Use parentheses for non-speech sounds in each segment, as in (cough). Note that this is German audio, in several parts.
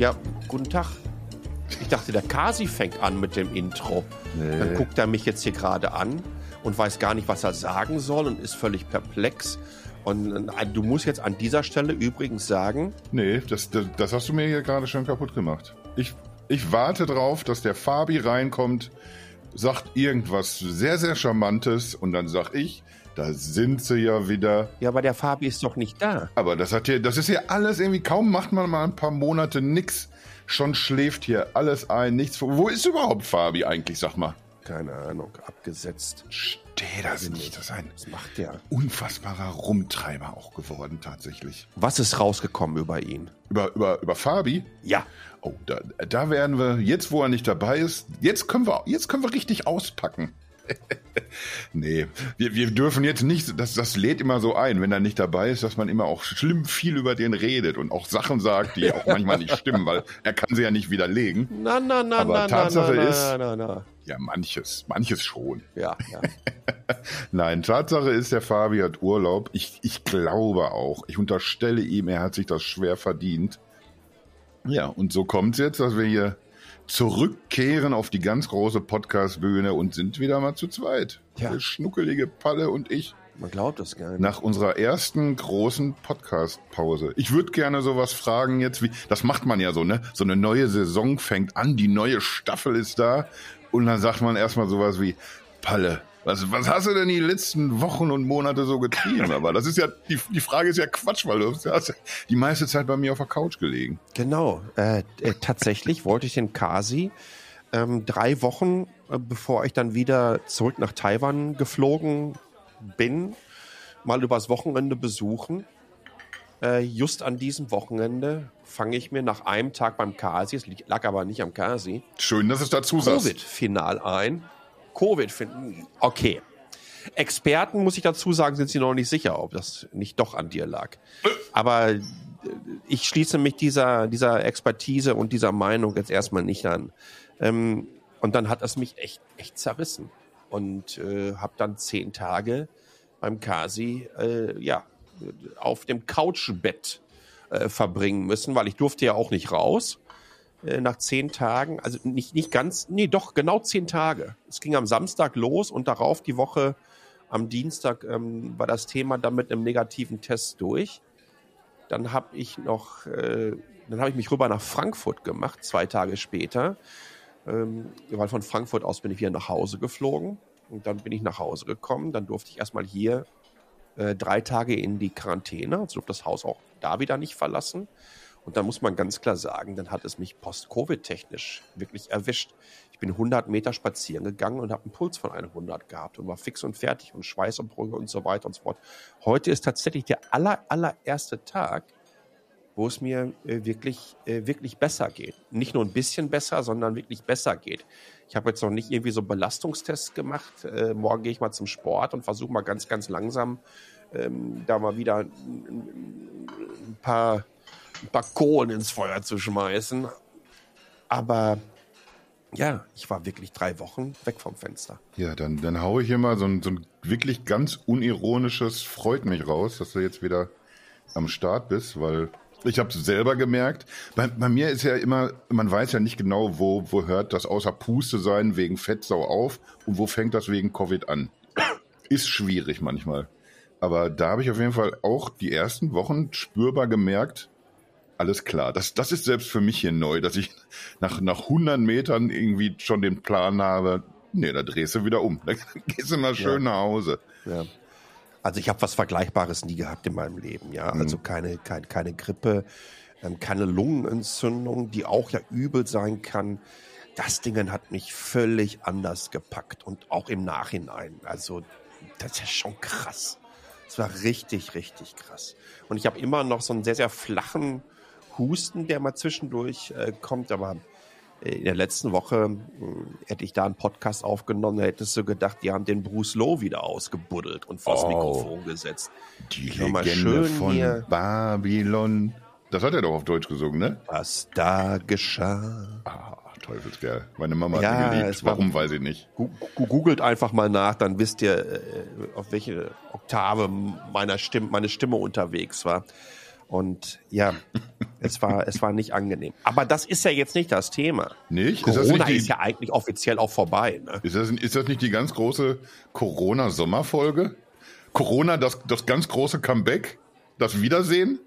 Ja, guten Tag. Ich dachte, der Kasi fängt an mit dem Intro. Nee. Dann guckt er mich jetzt hier gerade an und weiß gar nicht, was er sagen soll und ist völlig perplex. Und äh, du musst jetzt an dieser Stelle übrigens sagen, Nee, das, das, das hast du mir hier gerade schon kaputt gemacht. Ich, ich warte drauf, dass der Fabi reinkommt, sagt irgendwas sehr, sehr Charmantes und dann sag ich, da sind sie ja wieder. ja, aber der Fabi ist doch nicht da. Aber das hat hier, das ist hier alles irgendwie, kaum macht man mal ein paar Monate nix. Schon schläft hier alles ein, nichts. Wo ist überhaupt Fabi eigentlich, sag mal? Keine Ahnung, abgesetzt. Steh das nicht, das ist ein Was macht der? unfassbarer Rumtreiber auch geworden, tatsächlich. Was ist rausgekommen über ihn? Über, über, über Fabi? Ja, Oh, da, da werden wir, jetzt wo er nicht dabei ist, jetzt können wir, jetzt können wir richtig auspacken. (laughs) nee, wir, wir dürfen jetzt nicht, das, das lädt immer so ein, wenn er nicht dabei ist, dass man immer auch schlimm viel über den redet und auch Sachen sagt, die auch manchmal nicht stimmen, weil er kann sie ja nicht widerlegen. na, na, na, Aber na, Tatsache na, na, ist- na, na. Ja, manches, manches schon. Ja, ja. (laughs) Nein, Tatsache ist, der Fabi hat Urlaub. Ich, ich glaube auch. Ich unterstelle ihm, er hat sich das schwer verdient. Ja, und so kommt es jetzt, dass wir hier zurückkehren auf die ganz große Podcast-Bühne und sind wieder mal zu zweit. Ja. Der schnuckelige Palle und ich. Man glaubt das gar nicht. Nach unserer ersten großen Podcast-Pause. Ich würde gerne sowas fragen jetzt, wie, das macht man ja so, ne? So eine neue Saison fängt an, die neue Staffel ist da und dann sagt man erstmal sowas wie, Palle, was, was hast du denn die letzten Wochen und Monate so getrieben? (laughs) Aber das ist ja, die, die Frage ist ja Quatsch, weil du hast die meiste Zeit bei mir auf der Couch gelegen. Genau. Äh, äh, tatsächlich wollte ich den Kasi ähm, drei Wochen, äh, bevor ich dann wieder zurück nach Taiwan geflogen bin, mal übers Wochenende besuchen. Äh, just an diesem Wochenende fange ich mir nach einem Tag beim Kasi, es lag aber nicht am Kasi, Schön, dass es dazu sagst. Covid-Final ein. Covid, okay. Experten, muss ich dazu sagen, sind sie noch nicht sicher, ob das nicht doch an dir lag. Aber äh, ich schließe mich dieser, dieser Expertise und dieser Meinung jetzt erstmal nicht an. Ähm, und dann hat es mich echt, echt zerrissen. Und äh, habe dann zehn Tage beim Kasi, äh, ja, auf dem Couchbett äh, verbringen müssen, weil ich durfte ja auch nicht raus äh, nach zehn Tagen, also nicht, nicht ganz, nee, doch, genau zehn Tage. Es ging am Samstag los und darauf die Woche am Dienstag ähm, war das Thema dann mit einem negativen Test durch. Dann habe ich noch, äh, dann habe ich mich rüber nach Frankfurt gemacht, zwei Tage später. Ähm, weil von Frankfurt aus bin ich wieder nach Hause geflogen. Und dann bin ich nach Hause gekommen. Dann durfte ich erstmal hier äh, drei Tage in die Quarantäne. Also durfte das Haus auch da wieder nicht verlassen. Und da muss man ganz klar sagen, dann hat es mich post-Covid-technisch wirklich erwischt. Ich bin 100 Meter spazieren gegangen und habe einen Puls von 100 gehabt und war fix und fertig und Schweißausbrüche und so weiter und so fort. Heute ist tatsächlich der aller, allererste Tag, wo es mir äh, wirklich, äh, wirklich besser geht. Nicht nur ein bisschen besser, sondern wirklich besser geht. Ich habe jetzt noch nicht irgendwie so Belastungstests gemacht. Äh, morgen gehe ich mal zum Sport und versuche mal ganz, ganz langsam ähm, da mal wieder ein, paar, ein paar Kohlen ins Feuer zu schmeißen. Aber ja, ich war wirklich drei Wochen weg vom Fenster. Ja, dann, dann hau ich hier mal so ein, so ein wirklich ganz unironisches Freut mich raus, dass du jetzt wieder am Start bist, weil ich habe selber gemerkt, bei, bei mir ist ja immer, man weiß ja nicht genau, wo, wo hört das außer Puste sein wegen Fettsau auf und wo fängt das wegen Covid an. Ist schwierig manchmal. Aber da habe ich auf jeden Fall auch die ersten Wochen spürbar gemerkt, alles klar. Das, das ist selbst für mich hier neu, dass ich nach, nach 100 Metern irgendwie schon den Plan habe, nee, da drehst du wieder um. (laughs) Dann gehst du mal schön nach Hause. Ja. Also ich habe was Vergleichbares nie gehabt in meinem Leben, ja. Also keine, keine, keine Grippe, ähm, keine Lungenentzündung, die auch ja übel sein kann. Das Ding hat mich völlig anders gepackt und auch im Nachhinein. Also das ist ja schon krass. Das war richtig, richtig krass. Und ich habe immer noch so einen sehr, sehr flachen Husten, der mal zwischendurch äh, kommt, aber in der letzten Woche mh, hätte ich da einen Podcast aufgenommen, da hättest du gedacht, die haben den Bruce Lowe wieder ausgebuddelt und vors Oh. Mikrofon gesetzt. Die Legende von hier. Babylon. Das hat er doch auf Deutsch gesungen, ne? Was da geschah. Ah, Teufelskerl. Meine Mama Ja, hat ihn geliebt. es war- Warum, weiß ich nicht. Googelt einfach mal nach, dann wisst ihr, äh, auf welche Oktave meiner Stimme, meine Stimme unterwegs war. Und ja, Es war, es war nicht angenehm. Aber das ist ja jetzt nicht das Thema. Nicht? Corona ist, ist, das nicht die, ja eigentlich offiziell auch vorbei. Ne? ist, das, ist das nicht die ganz große Corona-Sommerfolge? Corona, das, das ganz große Comeback? Das Wiedersehen?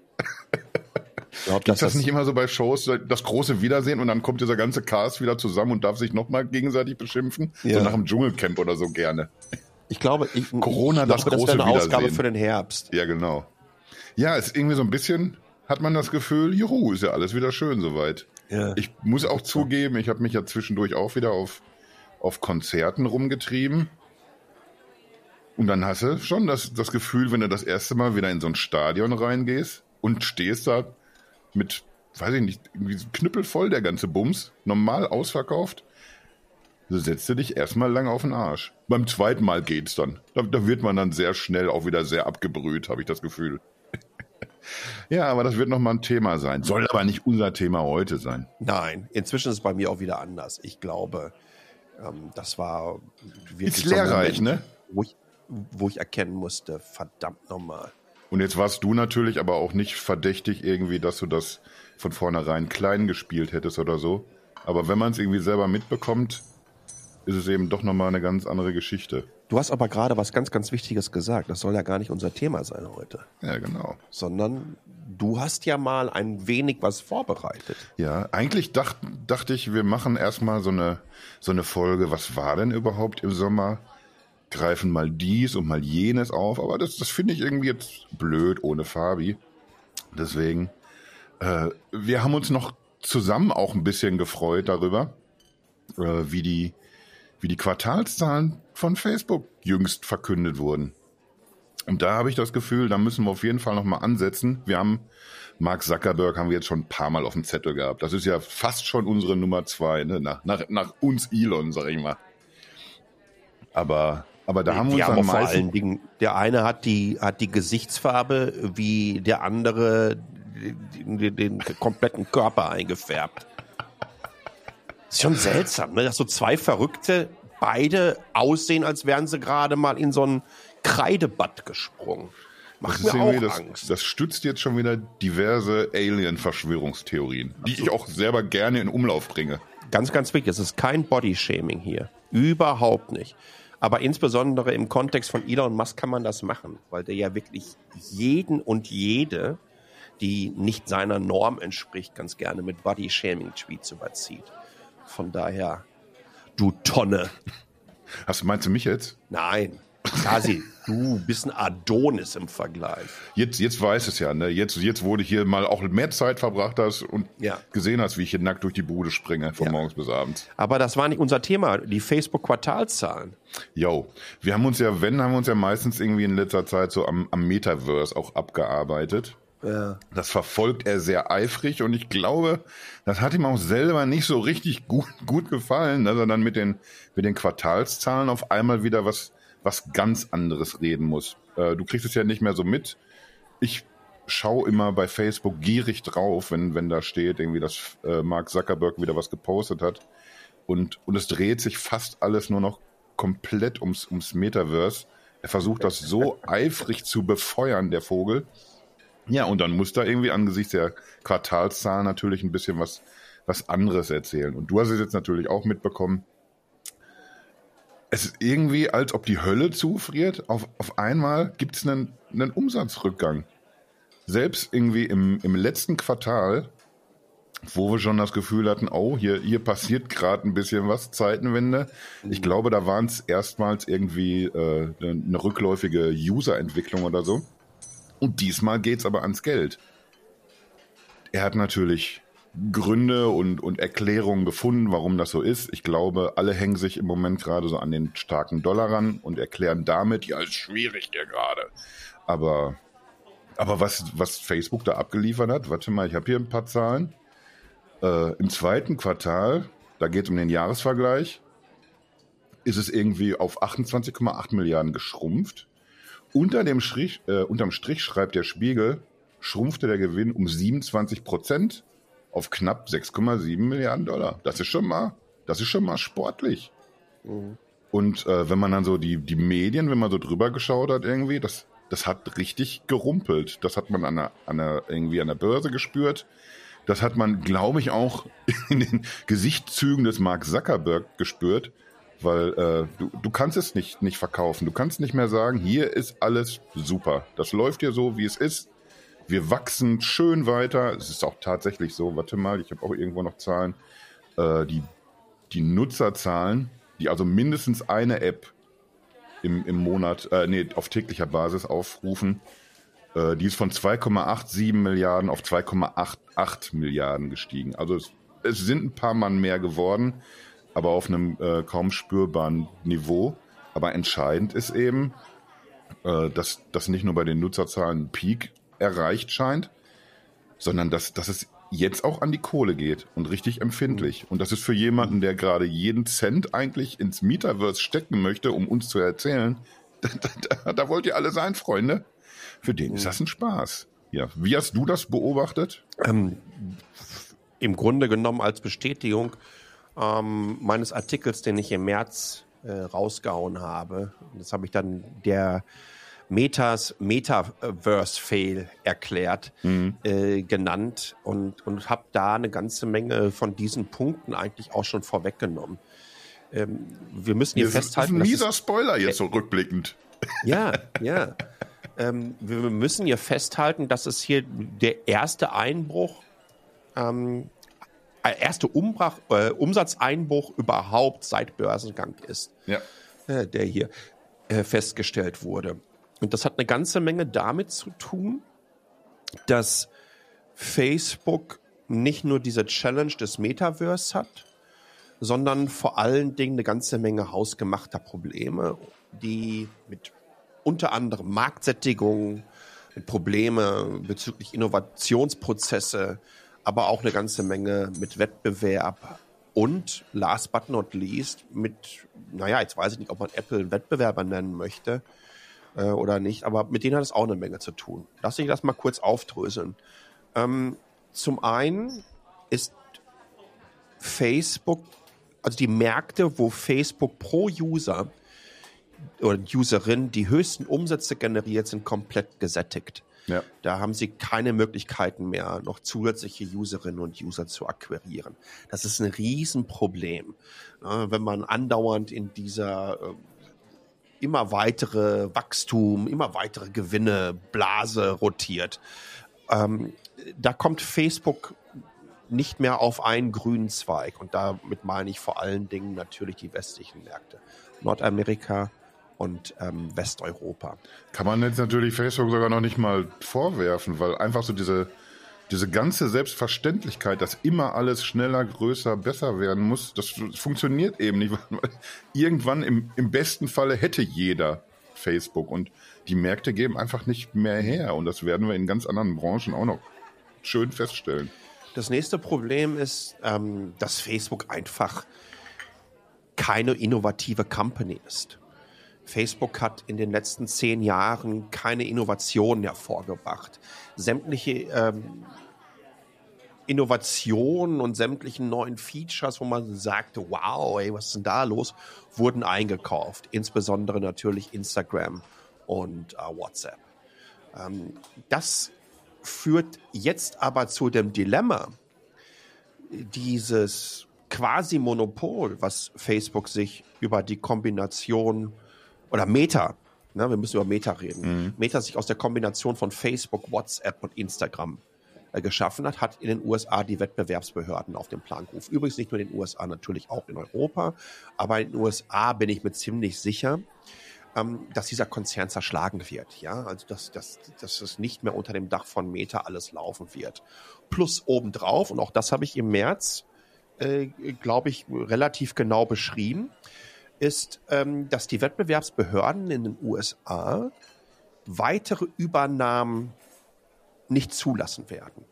Glaub, Gibt dass das nicht immer so bei Shows, das große Wiedersehen und dann kommt dieser ganze Cast wieder zusammen und darf sich nochmal gegenseitig beschimpfen? Ja. So nach dem Dschungelcamp oder so gerne. Ich glaube, ich, Corona, ich das glaube, große wäre eine Ausgabe für den Herbst. Ja, genau. Ja, ist irgendwie so ein bisschen, hat man das Gefühl, juhu, ist ja alles wieder schön soweit. Ja. Ich muss auch zugeben, ich habe mich ja zwischendurch auch wieder auf, auf Konzerten rumgetrieben. Und dann hast du schon das, das Gefühl, wenn du das erste Mal wieder in so ein Stadion reingehst und stehst da mit, weiß ich nicht, irgendwie so knüppelvoll der ganze Bums, normal ausverkauft, du setzt du dich erstmal lang auf den Arsch. Beim zweiten Mal geht's dann. Da, da wird man dann sehr schnell auch wieder sehr abgebrüht, habe ich das Gefühl. Ja, aber das wird nochmal ein Thema sein. Soll aber nicht unser Thema heute sein. Nein, inzwischen ist es bei mir auch wieder anders. Ich glaube, ähm, das war wirklich Ist so ein lehrreich, Moment, ne? Wo ich, wo ich erkennen musste, verdammt nochmal. Und jetzt warst du natürlich aber auch nicht verdächtig irgendwie, dass du das von vornherein klein gespielt hättest oder so. Aber wenn man es irgendwie selber mitbekommt, ist es eben doch nochmal eine ganz andere Geschichte. Du hast aber gerade was ganz, ganz Wichtiges gesagt. Das soll ja gar nicht unser Thema sein heute, Ja, genau. sondern du hast ja mal ein wenig was vorbereitet. Ja, eigentlich dacht, dachte ich, wir machen erstmal so eine, so eine Folge, was war denn überhaupt im Sommer? Greifen mal dies und mal jenes auf, aber das, das finde ich irgendwie jetzt blöd ohne Fabi. Deswegen, äh, wir haben uns noch zusammen auch ein bisschen gefreut darüber, äh, wie, die, wie die Quartalszahlen von Facebook jüngst verkündet wurden. Und da habe ich das Gefühl, da müssen wir auf jeden Fall nochmal ansetzen. Wir haben Mark Zuckerberg haben wir jetzt schon ein paar Mal auf dem Zettel gehabt. Das ist ja fast schon unsere Nummer zwei, ne? nach, nach, nach uns Elon, sag ich mal. Aber, aber da haben wir die uns haben am auch vor meisten... allen Dingen, der eine hat die, hat die Gesichtsfarbe wie der andere den, den, den kompletten Körper eingefärbt. Ist schon seltsam, ne? dass so zwei Verrückte beide aussehen, als wären sie gerade mal in so ein Kreidebad gesprungen. Macht Das, mir auch das, Angst. das stützt jetzt schon wieder diverse Alien-Verschwörungstheorien, die ich auch selber gerne in Umlauf bringe. Ganz, ganz wichtig, es ist kein Bodyshaming hier. Überhaupt nicht. Aber insbesondere im Kontext von Elon Musk kann man das machen, weil der ja wirklich jeden und jede, die nicht seiner Norm entspricht, ganz gerne mit Bodyshaming-Tweets überzieht. Von daher, du Tonne. Hast du, meinst du mich jetzt? Nein, Kasi, du bist ein Adonis im Vergleich. Jetzt, jetzt weiß es ja, ne? Jetzt, jetzt wurde hier mal auch mehr Zeit verbracht hast und Ja. gesehen hast, wie ich hier nackt durch die Bude springe, von Ja. morgens bis abends. Aber das war nicht unser Thema, die Facebook-Quartalszahlen. Yo, wir haben uns ja, wenn, haben wir uns ja meistens irgendwie in letzter Zeit so am, am Metaverse auch abgearbeitet. Ja. Das verfolgt er sehr eifrig und ich glaube, das hat ihm auch selber nicht so richtig gut, gut gefallen, dass er dann mit den, mit den Quartalszahlen auf einmal wieder was, was ganz anderes reden muss. Äh, du kriegst es ja nicht mehr so mit. Ich schaue immer bei Facebook gierig drauf, wenn, wenn da steht, irgendwie, dass äh, Mark Zuckerberg wieder was gepostet hat. Und, und es dreht sich fast alles nur noch komplett ums, ums Metaverse. Er versucht das so (laughs) eifrig zu befeuern, der Vogel. Ja, und dann muss da irgendwie angesichts der Quartalszahlen natürlich ein bisschen was, was anderes erzählen. Und du hast es jetzt natürlich auch mitbekommen. Es ist irgendwie, als ob die Hölle zufriert. Auf, auf einmal gibt es einen, einen Umsatzrückgang. Selbst irgendwie im, im letzten Quartal, wo wir schon das Gefühl hatten, oh, hier, hier passiert gerade ein bisschen was, Zeitenwende. Ich glaube, da waren es erstmals irgendwie äh, eine rückläufige User-Entwicklung oder so. Und diesmal geht's aber ans Geld. Er hat natürlich Gründe und, und Erklärungen gefunden, warum das so ist. Ich glaube, alle hängen sich im Moment gerade so an den starken Dollar ran und erklären damit, ja, ist schwierig hier gerade. Aber, aber was, was Facebook da abgeliefert hat, warte mal, ich habe hier ein paar Zahlen. Äh, Im zweiten Quartal, da geht es um den Jahresvergleich, ist es irgendwie auf 28,8 Milliarden geschrumpft. Unter dem Strich, äh, unterm Strich schreibt der Spiegel, schrumpfte der Gewinn um 27 Prozent auf knapp 6,7 Milliarden Dollar. Das ist schon mal, das ist schon mal sportlich. Und äh, wenn man dann so die, die Medien, wenn man so drüber geschaut hat irgendwie, das, das hat richtig gerumpelt. Das hat man an der, an der, irgendwie an der Börse gespürt. Das hat man, glaube ich, auch (laughs) in den Gesichtszügen des Mark Zuckerberg gespürt, weil äh, du, du kannst es nicht, nicht verkaufen. Du kannst nicht mehr sagen, hier ist alles super. Das läuft hier so, wie es ist. Wir wachsen schön weiter. Es ist auch tatsächlich so. Warte mal, ich habe auch irgendwo noch Zahlen. Äh, die, die Nutzerzahlen, die also mindestens eine App im, im Monat, äh, nee, auf täglicher Basis aufrufen, äh, die ist von 2,87 Milliarden auf 2,88 Milliarden gestiegen. Also es, es, sind ein paar Mann mehr geworden, aber auf einem äh, kaum spürbaren Niveau. Aber entscheidend ist eben, äh, dass, dass nicht nur bei den Nutzerzahlen ein Peak erreicht scheint, sondern dass, dass es jetzt auch an die Kohle geht und richtig empfindlich. Und das ist für jemanden, der gerade jeden Cent eigentlich ins Metaverse stecken möchte, um uns zu erzählen, (laughs) da, da, da wollt ihr alle sein, Freunde. Für den ist das ein Spaß. Ja. Wie hast du das beobachtet? Ähm, Im Grunde genommen als Bestätigung ähm, meines Artikels, den ich im März äh, rausgehauen habe. Das habe ich dann der Metas Metaverse-Fail erklärt, mhm. äh, genannt und, und habe da eine ganze Menge von diesen Punkten eigentlich auch schon vorweggenommen. Ähm, wir müssen hier das festhalten. Ist ein mieser Spoiler jetzt so rückblickend. (laughs) Ja, ja. ähm, wir müssen hier festhalten, dass es hier der erste Einbruch, ähm, äh, erste Umbrach, äh, Umsatzeinbruch überhaupt seit Börsengang ist, ja. äh, der hier äh, festgestellt wurde. Und das hat eine ganze Menge damit zu tun, dass Facebook nicht nur diese Challenge des Metaverse hat, sondern vor allen Dingen eine ganze Menge hausgemachter Probleme, die mit unter anderem Marktsättigung, mit Probleme bezüglich Innovationsprozesse, aber auch eine ganze Menge mit Wettbewerb und last but not least mit, naja, jetzt weiß ich nicht, ob man Apple einen Wettbewerber nennen möchte, äh, oder nicht, aber mit denen hat es auch eine Menge zu tun. Lass ich das mal kurz aufdröseln. Ähm, zum einen ist Facebook, also die Märkte, wo Facebook pro User oder Userin die höchsten Umsätze generiert, sind komplett gesättigt. Ja. Da haben sie keine Möglichkeiten mehr, noch zusätzliche Userinnen und User zu akquirieren. Das ist ein Riesenproblem. Wenn man andauernd in dieser ähm, immer weitere Wachstum, immer weitere Gewinne, Blase rotiert. Ähm, da kommt Facebook nicht mehr auf einen grünen Zweig. Und damit meine ich vor allen Dingen natürlich die westlichen Märkte. Nordamerika und ähm, Westeuropa. Kann man jetzt natürlich Facebook sogar noch nicht mal vorwerfen, weil einfach so diese diese ganze Selbstverständlichkeit, dass immer alles schneller, größer, besser werden muss, das funktioniert eben nicht. (laughs) Irgendwann im, im besten Falle hätte jeder Facebook und die Märkte geben einfach nicht mehr her und das werden wir in ganz anderen Branchen auch noch schön feststellen. Das nächste Problem ist, ähm, dass Facebook einfach keine innovative Company ist. Facebook hat in den letzten zehn Jahren keine Innovationen hervorgebracht. Sämtliche ähm, Innovationen und sämtlichen neuen Features, wo man sagte, wow, ey, was ist denn da los, wurden eingekauft. Insbesondere natürlich Instagram und äh, WhatsApp. Ähm, das führt jetzt aber zu dem Dilemma, dieses quasi Monopol, was Facebook sich über die Kombination oder Meta, ne, wir müssen über Meta reden, mhm. Meta sich aus der Kombination von Facebook, WhatsApp und Instagram äh, geschaffen hat, hat in den USA die Wettbewerbsbehörden auf den Plan gerufen. Übrigens nicht nur in den USA, natürlich auch in Europa, aber in den USA bin ich mir ziemlich sicher, ähm, dass dieser Konzern zerschlagen wird. Ja, also dass, dass, dass es nicht mehr unter dem Dach von Meta alles laufen wird. Plus obendrauf, und auch das habe ich im März, äh, glaube ich, relativ genau beschrieben, ist, ähm, dass die Wettbewerbsbehörden in den USA weitere Übernahmen nicht zulassen werden.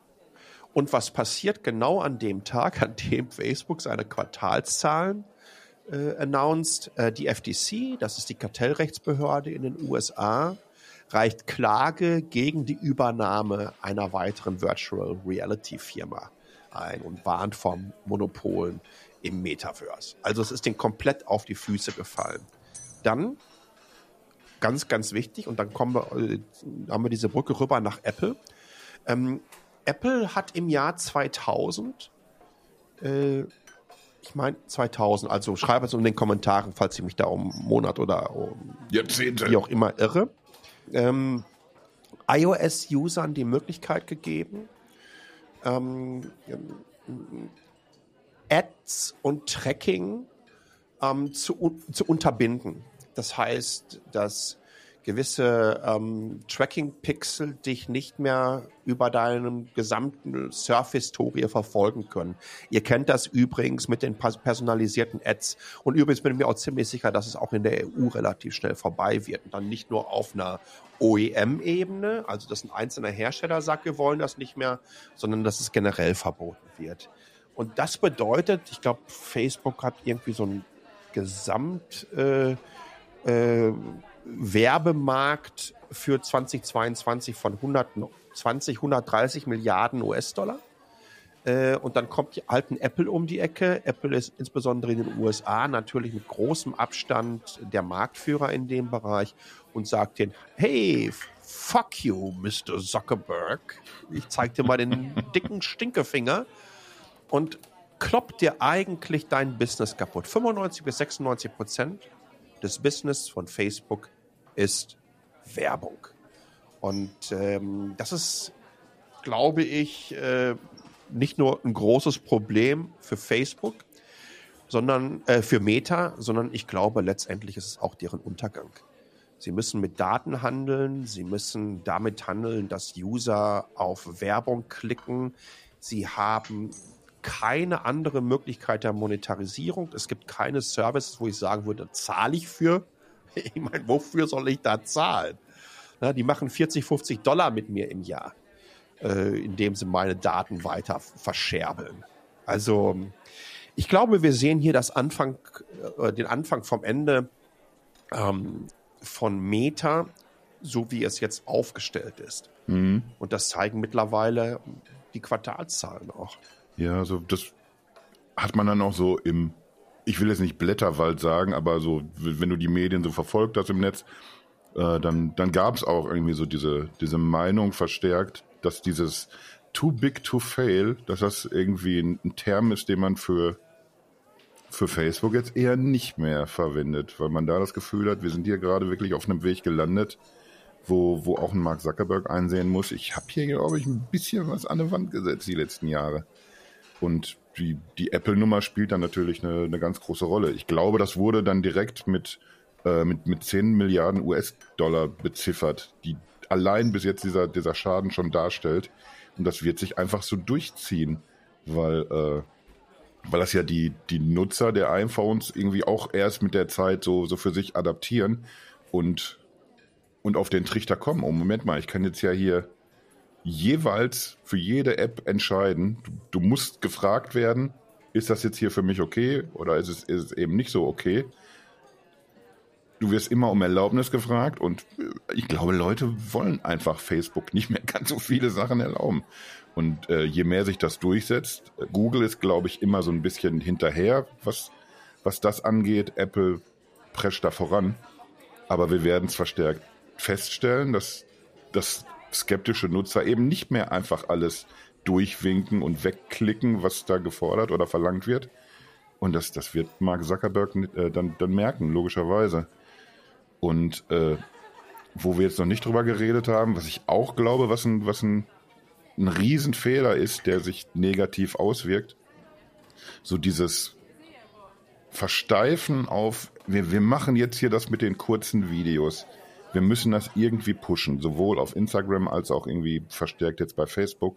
Und was passiert genau an dem Tag, an dem Facebook seine Quartalszahlen äh, announced? Äh, die FTC, das ist die Kartellrechtsbehörde in den USA, reicht Klage gegen die Übernahme einer weiteren Virtual Reality Firma ein und warnt vom Monopolen im Metaverse. Also es ist denen komplett auf die Füße gefallen. Dann ganz, ganz wichtig. Und dann kommen wir, äh, haben wir diese Brücke rüber nach Apple. Ähm, Apple hat im Jahr 2000, äh, ich meine 2000, also schreibe es in den Kommentaren, falls ich mich da um Monat oder um Jahrzehnte. wie auch immer irre, ähm, iOS-Usern die Möglichkeit gegeben, ähm, Ads und Tracking ähm, zu, zu unterbinden. Das heißt, dass gewisse ähm, Tracking-Pixel dich nicht mehr über deinem gesamten Surf-Historie verfolgen können. Ihr kennt das übrigens mit den personalisierten Ads. Und übrigens bin ich mir auch ziemlich sicher, dass es auch in der EU relativ schnell vorbei wird. Und dann nicht nur auf einer OEM-Ebene, also dass ein einzelner Hersteller sagt, wir wollen das nicht mehr, sondern dass es generell verboten wird. Und das bedeutet, ich glaube, Facebook hat irgendwie so ein Gesamt äh, äh, für 2022 von 120, 130 Milliarden US-Dollar. Äh, und dann kommt halt ein Apple um die Ecke. Apple ist insbesondere in den USA natürlich mit großem Abstand der Marktführer in dem Bereich und sagt den, hey, fuck you, Mr. Zuckerberg. Ich zeig dir mal den dicken Stinkefinger und kloppt dir eigentlich dein Business kaputt. 95 bis 96 Prozent des Business von Facebook ist Werbung. Und ähm, das ist, glaube ich, äh, nicht nur ein großes Problem für Facebook, sondern äh, für Meta, sondern ich glaube, letztendlich ist es auch deren Untergang. Sie müssen mit Daten handeln, sie müssen damit handeln, dass User auf Werbung klicken. Sie haben keine andere Möglichkeit der Monetarisierung. Es gibt keine Services, wo ich sagen würde, zahle ich für. (laughs) Ich meine, wofür soll ich da zahlen? Na, die machen 40, 50 Dollar mit mir im Jahr, äh, indem sie meine Daten weiter verscherbeln. Also ich glaube, wir sehen hier das Anfang, äh, den Anfang vom Ende ähm, von Meta, so wie es jetzt aufgestellt ist. Mhm. Und das zeigen mittlerweile die Quartalszahlen auch. Ja, also das hat man dann auch so im, ich will jetzt nicht Blätterwald sagen, aber so, wenn du die Medien so verfolgt hast im Netz, äh, dann, dann gab es auch irgendwie so diese, diese Meinung verstärkt, dass dieses too big to fail, dass das irgendwie ein, ein Term ist, den man für, für Facebook jetzt eher nicht mehr verwendet, weil man da das Gefühl hat, wir sind hier gerade wirklich auf einem Weg gelandet, wo, wo auch ein Mark Zuckerberg einsehen muss, ich habe hier, glaube ich, ein bisschen was an die Wand gesetzt die letzten Jahre. Und die, die Apple-Nummer spielt dann natürlich eine, eine ganz große Rolle. Ich glaube, das wurde dann direkt mit, äh, mit, mit 10 Milliarden US-Dollar beziffert, die allein bis jetzt dieser, dieser Schaden schon darstellt. Und das wird sich einfach so durchziehen, weil, äh, weil das ja die, die Nutzer der iPhones irgendwie auch erst mit der Zeit so, so für sich adaptieren und, und auf den Trichter kommen. Oh, Moment mal, ich kann jetzt ja hier jeweils für jede App entscheiden. Du, du, musst gefragt werden, ist das jetzt hier für mich okay oder ist es, ist es eben nicht so okay? Du wirst immer um Erlaubnis gefragt und äh, ich glaube, Leute wollen einfach Facebook nicht mehr (laughs) ganz so viele Sachen erlauben. Und äh, je mehr sich das durchsetzt, äh, Google ist, glaube ich, immer so ein bisschen hinterher, was, was das angeht. Apple prescht da voran. Aber wir werden es verstärkt feststellen, dass, dass skeptische Nutzer eben nicht mehr einfach alles durchwinken und wegklicken, was da gefordert oder verlangt wird. Und das, das wird Mark Zuckerberg äh, dann, dann merken, logischerweise. Und äh, wo wir jetzt noch nicht drüber geredet haben, was ich auch glaube, was ein, was ein, ein Riesenfehler ist, der sich negativ auswirkt, so dieses Versteifen auf, wir, wir machen jetzt hier das mit den kurzen Videos wir müssen das irgendwie pushen, sowohl auf Instagram als auch irgendwie verstärkt jetzt bei Facebook.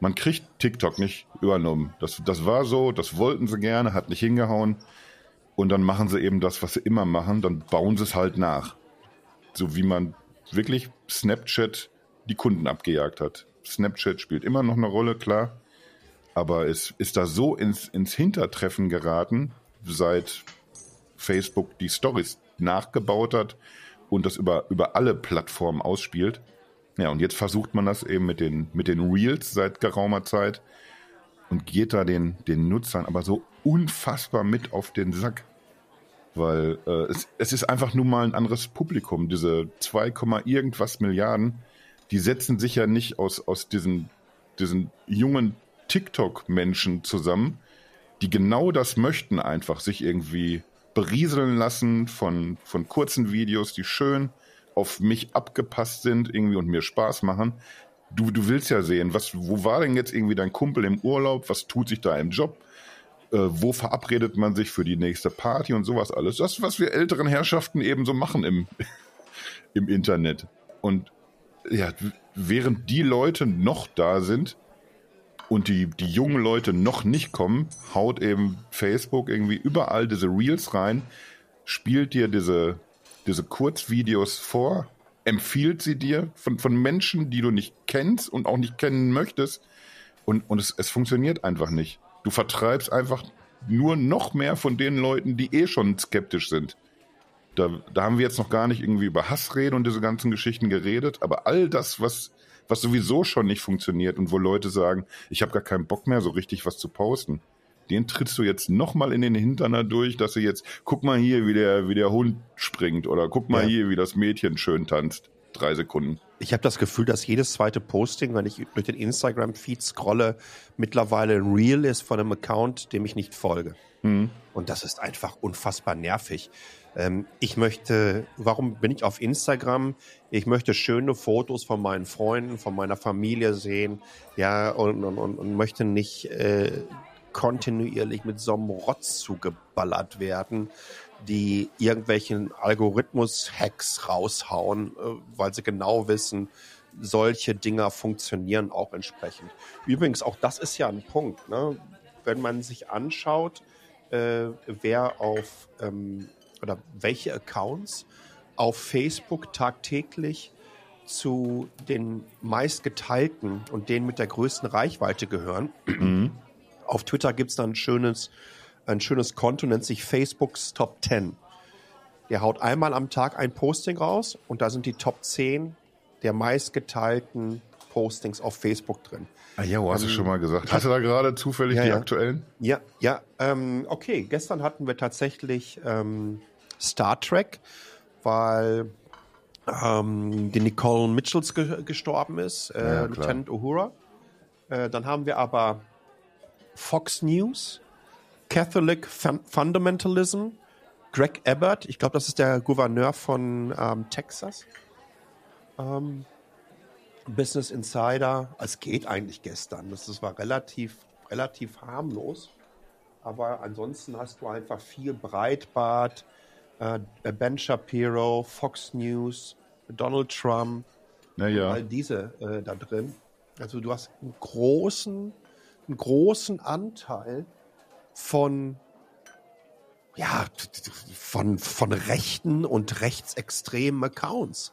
Man kriegt TikTok nicht übernommen. Das, das war so, das wollten sie gerne, hat nicht hingehauen. Und dann machen sie eben das, was sie immer machen, dann bauen sie es halt nach. So wie man wirklich Snapchat die Kunden abgejagt hat. Snapchat spielt immer noch eine Rolle, klar. Aber es ist da so ins, ins Hintertreffen geraten, seit Facebook die Stories nachgebaut hat, und das über, über alle Plattformen ausspielt. Ja, und jetzt versucht man das eben mit den, mit den Reels seit geraumer Zeit und geht da den, den Nutzern aber so unfassbar mit auf den Sack. Weil äh, es, es ist einfach nur mal ein anderes Publikum. Diese 2, irgendwas Milliarden, die setzen sich ja nicht aus, aus diesen, diesen jungen TikTok-Menschen zusammen, die genau das möchten, einfach sich irgendwie berieseln lassen von, von kurzen Videos, die schön auf mich abgepasst sind irgendwie und mir Spaß machen. Du, du willst ja sehen, was, wo war denn jetzt irgendwie dein Kumpel im Urlaub? Was tut sich da im Job? Äh, wo verabredet man sich für die nächste Party und sowas alles? Das, was wir älteren Herrschaften eben so machen im, (laughs) im Internet. Und ja, während die Leute noch da sind und die, die jungen Leute noch nicht kommen, haut eben Facebook irgendwie überall diese Reels rein, spielt dir diese, diese Kurzvideos vor, empfiehlt sie dir von, von Menschen, die du nicht kennst und auch nicht kennen möchtest. Und, und es, es funktioniert einfach nicht. Du vertreibst einfach nur noch mehr von den Leuten, die eh schon skeptisch sind. Da, da haben wir jetzt noch gar nicht irgendwie über Hassreden und diese ganzen Geschichten geredet, aber all das, was, was sowieso schon nicht funktioniert und wo Leute sagen, ich habe gar keinen Bock mehr, so richtig was zu posten, den trittst du jetzt nochmal in den Hintern dadurch, dass du jetzt, guck mal hier, wie der, wie der Hund springt oder guck mal ja. hier, wie das Mädchen schön tanzt. Drei Sekunden. Ich habe das Gefühl, dass jedes zweite Posting, wenn ich durch den Instagram-Feed scrolle, mittlerweile ein Reel ist von einem Account, dem ich nicht folge. Mhm. Und das ist einfach unfassbar nervig. Ähm, ich möchte, warum bin ich auf Instagram? Ich möchte schöne Fotos von meinen Freunden, von meiner Familie sehen, ja, und, und, und möchte nicht äh, kontinuierlich mit so einem Rotz zugeballert werden, die irgendwelchen Algorithmus-Hacks raushauen, äh, weil sie genau wissen, solche Dinger funktionieren auch entsprechend. Übrigens, auch das ist ja ein Punkt. Ne? Wenn man sich anschaut, äh, wer auf ähm, oder welche Accounts auf Facebook tagtäglich zu den meistgeteilten und denen mit der größten Reichweite gehören, mhm. Auf Twitter gibt es dann ein schönes, ein schönes Konto, nennt sich Facebooks Top 10. Der haut einmal am Tag ein Posting raus und da sind die Top 10 der meistgeteilten Postings auf Facebook drin. Ah ja, hast ähm, du schon mal gesagt. Hast du da gerade zufällig ja, die ja. aktuellen? Ja, ja. Ähm, okay, gestern hatten wir tatsächlich ähm, Star Trek, weil ähm, die Nicole Mitchells ge gestorben ist, äh, ja, Lieutenant Uhura. Äh, dann haben wir aber Fox News, Catholic Fundamentalism, Greg Abbott, ich glaube, das ist der Gouverneur von ähm, Texas. Ähm, Business Insider, es geht eigentlich gestern. Das, das war relativ, relativ harmlos. Aber ansonsten hast du einfach viel Breitbart, Ben Shapiro, Fox News, Donald Trump, naja. all diese äh, da drin. Also du hast einen großen einen großen Anteil von ja, von, von rechten und rechtsextremen Accounts,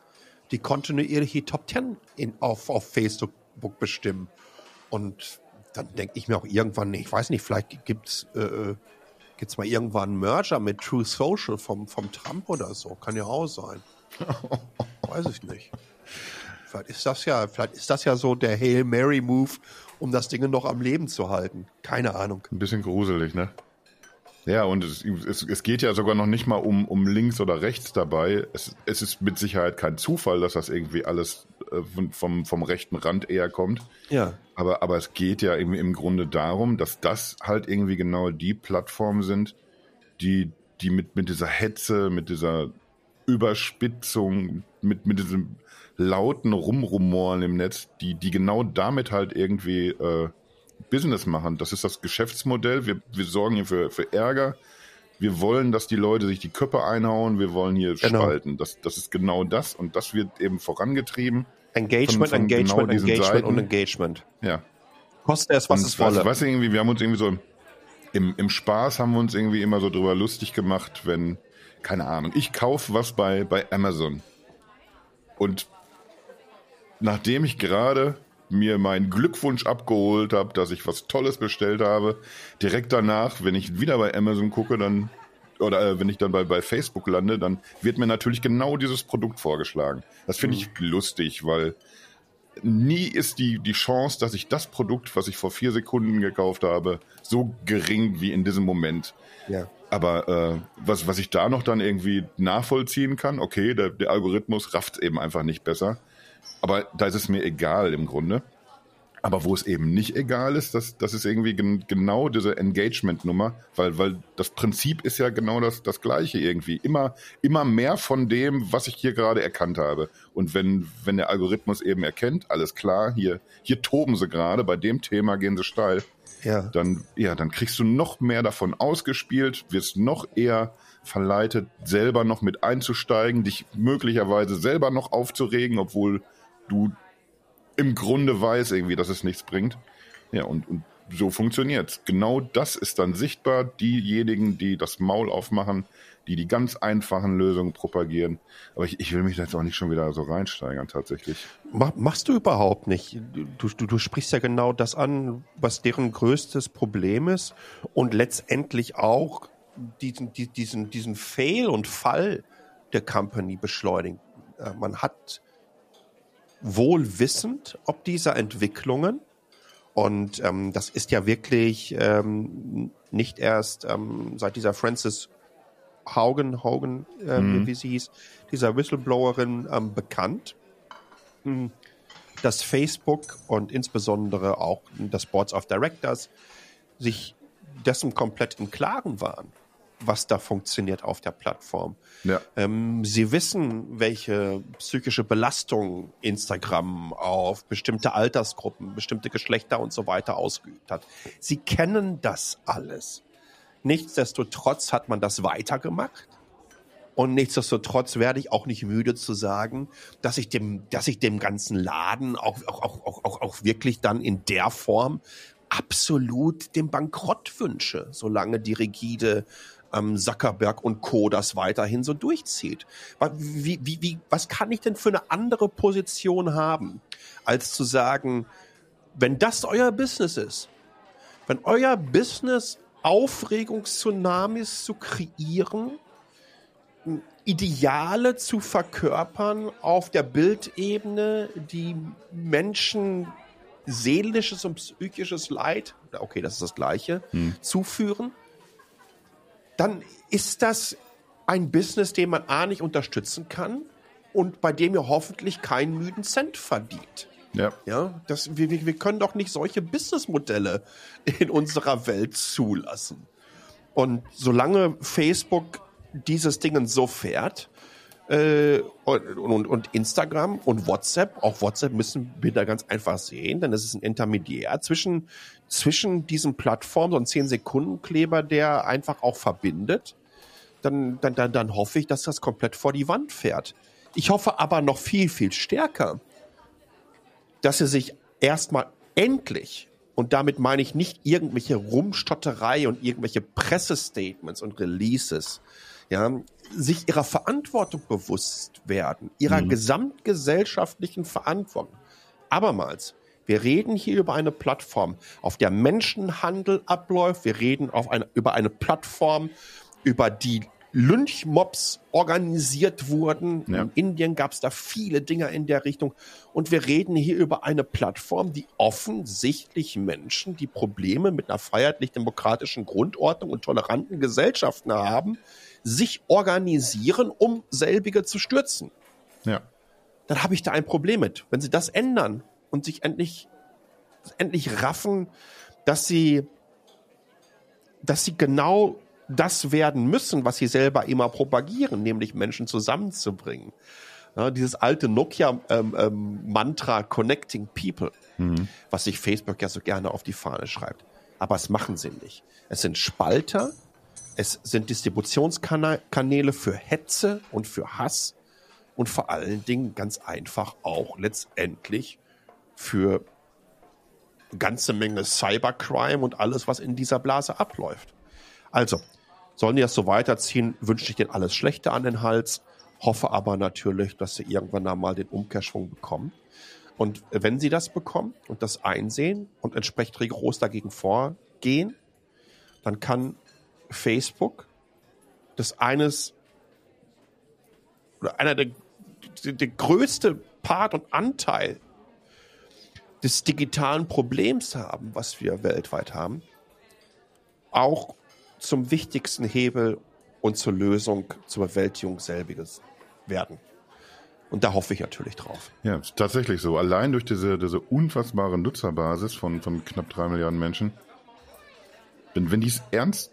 die kontinuierlich die Top Ten in, auf, auf Facebook bestimmen. Und dann denke ich mir auch irgendwann, ich weiß nicht, vielleicht gibt es äh, gibt's mal irgendwann einen Merger mit True Social vom, vom Trump oder so. Kann ja auch sein. (laughs) weiß ich nicht. Vielleicht ist das ja, vielleicht ist das ja so der Hail Mary Move, um das Ding noch am Leben zu halten. Keine Ahnung. Ein bisschen gruselig, ne? Ja, und es, es, es geht ja sogar noch nicht mal um, um links oder rechts dabei. Es, es ist mit Sicherheit kein Zufall, dass das irgendwie alles vom, vom rechten Rand eher kommt. Ja. Aber, aber es geht ja irgendwie im Grunde darum, dass das halt irgendwie genau die Plattformen sind, die, die mit, mit dieser Hetze, mit dieser Überspitzung, mit, mit diesem lauten Rumrumoren im Netz, die, die genau damit halt irgendwie äh, Business machen. Das ist das Geschäftsmodell. Wir, wir sorgen hier für, für Ärger. Wir wollen, dass die Leute sich die Köpfe einhauen. Wir wollen hier genau. spalten. Das, das ist genau das. Und das wird eben vorangetrieben. Engagement, von, von Engagement, genau Engagement Seiten. und Engagement. Ja. Kostet es, was es wolle. Weißt du, irgendwie, wir haben uns irgendwie so im, im Spaß haben wir uns irgendwie immer so drüber lustig gemacht, wenn, keine Ahnung, ich kaufe was bei, bei Amazon. Und nachdem ich gerade mir meinen Glückwunsch abgeholt habe, dass ich was Tolles bestellt habe, direkt danach, wenn ich wieder bei Amazon gucke, dann oder äh, wenn ich dann bei, bei Facebook lande, dann wird mir natürlich genau dieses Produkt vorgeschlagen. Das finde ich mhm. lustig, weil nie ist die, die Chance, dass ich das Produkt, was ich vor vier Sekunden gekauft habe, so gering wie in diesem Moment. Ja. Aber äh, was, was ich da noch dann irgendwie nachvollziehen kann, okay, der, der Algorithmus rafft eben einfach nicht besser. Aber da ist es mir egal im Grunde. Aber wo es eben nicht egal ist, das, das ist irgendwie gen, genau diese Engagement-Nummer, weil, weil das Prinzip ist ja genau das, das gleiche irgendwie. Immer, immer mehr von dem, was ich hier gerade erkannt habe. Und wenn, wenn der Algorithmus eben erkennt, alles klar, hier, hier toben sie gerade, bei dem Thema gehen sie steil, ja. dann, ja, dann kriegst du noch mehr davon ausgespielt, wirst noch eher verleitet, selber noch mit einzusteigen, dich möglicherweise selber noch aufzuregen, obwohl du im Grunde weiß irgendwie, dass es nichts bringt. Ja, und, und so funktioniert's. Genau das ist dann sichtbar. Diejenigen, die das Maul aufmachen, die die ganz einfachen Lösungen propagieren. Aber ich, ich will mich da jetzt auch nicht schon wieder so reinsteigern, tatsächlich. Mach, machst du überhaupt nicht. Du, du, du sprichst ja genau das an, was deren größtes Problem ist und letztendlich auch diesen, diesen, diesen Fail und Fall der Company beschleunigen. Äh, man hat wohl wissend ob dieser Entwicklungen. Und ähm, das ist ja wirklich ähm, nicht erst ähm, seit dieser Francis Haugen, Hogan, ähm, mhm. wie sie hieß, dieser Whistleblowerin ähm, bekannt, hm. dass Facebook und insbesondere auch das Boards of Directors sich dessen komplett im Klaren waren was da funktioniert auf der Plattform. Ja. Ähm, sie wissen, welche psychische Belastung Instagram auf bestimmte Altersgruppen, bestimmte Geschlechter und so weiter ausgeübt hat. Sie kennen das alles. Nichtsdestotrotz hat man das weitergemacht. Und nichtsdestotrotz werde ich auch nicht müde zu sagen, dass ich dem, dass ich dem ganzen Laden auch, auch, auch, auch, auch wirklich dann in der Form absolut dem Bankrott wünsche, solange die rigide ähm, Zuckerberg und Co. das weiterhin so durchzieht. Wie, wie, wie, was kann ich denn für eine andere Position haben, als zu sagen, wenn das euer Business ist, wenn euer Business Aufregungstsunamis zu kreieren, Ideale zu verkörpern auf der Bildebene, die Menschen seelisches und psychisches Leid, okay, das ist das gleiche, hm. zuführen, dann ist das ein Business, den man A nicht unterstützen kann und bei dem ihr hoffentlich keinen müden Cent verdient. Ja. Ja, das, wir, wir können doch nicht solche Businessmodelle in unserer Welt zulassen. Und solange Facebook dieses Ding so fährt, äh, und, und, und, Instagram und WhatsApp, auch WhatsApp müssen wir da ganz einfach sehen, denn es ist ein Intermediär zwischen, zwischen diesen Plattformen, so ein 10-Sekunden-Kleber, der einfach auch verbindet. Dann, dann, dann, dann hoffe ich, dass das komplett vor die Wand fährt. Ich hoffe aber noch viel, viel stärker, dass sie sich erstmal endlich und damit meine ich nicht irgendwelche Rumstotterei und irgendwelche Pressestatements und Releases, ja, sich ihrer Verantwortung bewusst werden, ihrer mhm. gesamtgesellschaftlichen Verantwortung. Abermals, wir reden hier über eine Plattform, auf der Menschenhandel abläuft. Wir reden auf eine, über eine Plattform, über die Lynchmobs organisiert wurden. Ja. In Indien gab es da viele Dinger in der Richtung. Und wir reden hier über eine Plattform, die offensichtlich Menschen, die Probleme mit einer freiheitlich-demokratischen Grundordnung und toleranten Gesellschaften haben, sich organisieren, um selbige zu stürzen. Ja. Dann habe ich da ein Problem mit. Wenn sie das ändern und sich endlich, endlich raffen, dass sie, dass sie genau das werden müssen, was sie selber immer propagieren, nämlich Menschen zusammenzubringen. Ja, dieses alte Nokia-Mantra ähm, ähm, Connecting People, mhm. was sich Facebook ja so gerne auf die Fahne schreibt. Aber es machen sie nicht. Es sind Spalter, es sind Distributionskanäle für Hetze und für Hass und vor allen Dingen ganz einfach auch letztendlich für ganze Menge Cybercrime und alles, was in dieser Blase abläuft. Also, sollen die das so weiterziehen, wünsche ich denen alles Schlechte an den Hals, hoffe aber natürlich, dass sie irgendwann einmal den Umkehrschwung bekommen. Und wenn sie das bekommen und das einsehen und entsprechend rigoros dagegen vorgehen, dann kann Facebook, das eines oder einer der, der größte Part und Anteil des digitalen Problems haben, was wir weltweit haben, auch zum wichtigsten Hebel und zur Lösung, zur Bewältigung selbiges werden. Und da hoffe ich natürlich drauf. Ja, tatsächlich so. Allein durch diese, diese unfassbare Nutzerbasis von, von knapp drei Milliarden Menschen. Wenn, wenn die es ernst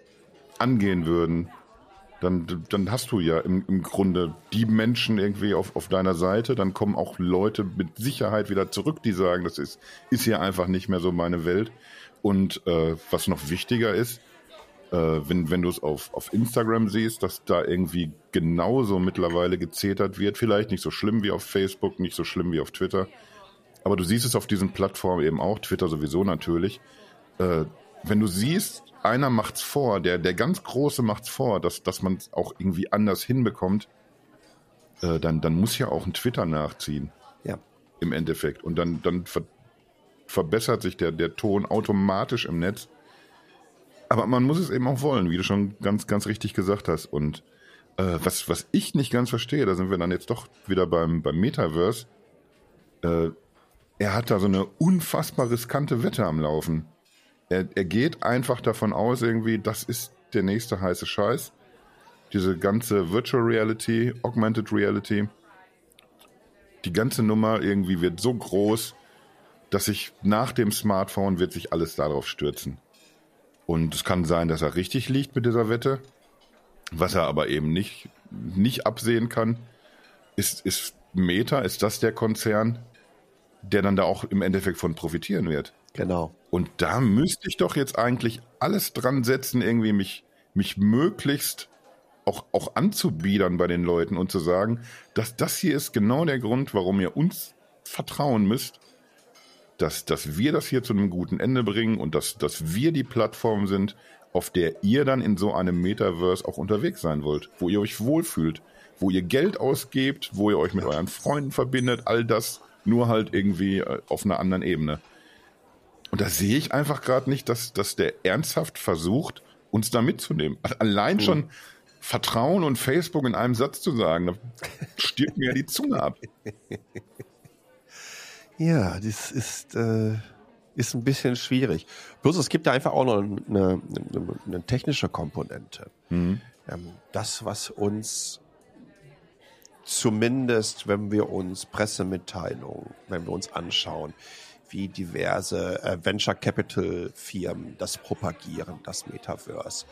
angehen würden, dann, dann hast du ja im, im Grunde die Menschen irgendwie auf, auf deiner Seite. Dann kommen auch Leute mit Sicherheit wieder zurück, die sagen, das ist, ist hier einfach nicht mehr so meine Welt. Und äh, was noch wichtiger ist, äh, wenn, wenn du es auf, auf Instagram siehst, dass da irgendwie genauso mittlerweile gezetert wird. Vielleicht nicht so schlimm wie auf Facebook, nicht so schlimm wie auf Twitter. Aber du siehst es auf diesen Plattformen eben auch, Twitter sowieso natürlich. Äh, wenn du siehst, einer macht's vor, der, der ganz Große macht's vor, dass, dass man es auch irgendwie anders hinbekommt, äh, dann, dann muss ja auch ein Twitter nachziehen. Ja. Im Endeffekt. Und dann, dann ver verbessert sich der, der Ton automatisch im Netz. Aber man muss es eben auch wollen, wie du schon ganz, ganz richtig gesagt hast. Und äh, was, was ich nicht ganz verstehe, da sind wir dann jetzt doch wieder beim, beim Metaverse. Äh, er hat da so eine unfassbar riskante Wette am Laufen. Er, er geht einfach davon aus, irgendwie, das ist der nächste heiße Scheiß. Diese ganze Virtual Reality, Augmented Reality, die ganze Nummer irgendwie wird so groß, dass sich nach dem Smartphone wird sich alles darauf stürzen. Und es kann sein, dass er richtig liegt mit dieser Wette. Was er aber eben nicht, nicht absehen kann, ist, ist Meta, ist das der Konzern, der dann da auch im Endeffekt von profitieren wird. Genau. Und da müsste ich doch jetzt eigentlich alles dran setzen, irgendwie mich, mich möglichst auch, auch anzubiedern bei den Leuten und zu sagen, dass das hier ist genau der Grund, warum ihr uns vertrauen müsst, dass, dass wir das hier zu einem guten Ende bringen und dass, dass wir die Plattform sind, auf der ihr dann in so einem Metaverse auch unterwegs sein wollt, wo ihr euch wohlfühlt, wo ihr Geld ausgebt, wo ihr euch mit euren Freunden verbindet, all das nur halt irgendwie äh, auf einer anderen Ebene. Und da sehe ich einfach gerade nicht, dass, dass der ernsthaft versucht, uns da mitzunehmen. Allein mhm. schon Vertrauen und Facebook in einem Satz zu sagen, da stirbt mir ja die Zunge ab. (laughs) Ja, das ist, äh, ist ein bisschen schwierig. Bloß es gibt da einfach auch noch eine, eine, eine technische Komponente. Mhm. Ähm, das, was uns zumindest, wenn wir uns Pressemitteilungen, wenn wir uns anschauen, wie diverse äh, Venture Capital Firmen das propagieren, das Metaverse.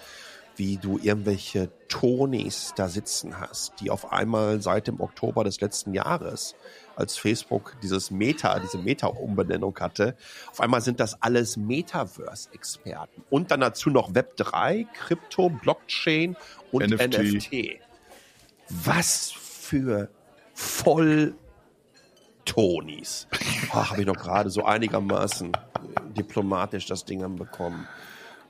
Wie du irgendwelche Tonys da sitzen hast, die auf einmal seit dem Oktober des letzten Jahres, als Facebook dieses Meta, diese Meta-Umbenennung hatte, auf einmal sind das alles Metaverse-Experten. Und dann dazu noch Web 3, Krypto, Blockchain und NFT. NFT. Was für voll Tonis. Oh, Habe ich noch gerade so einigermaßen diplomatisch das Ding bekommen.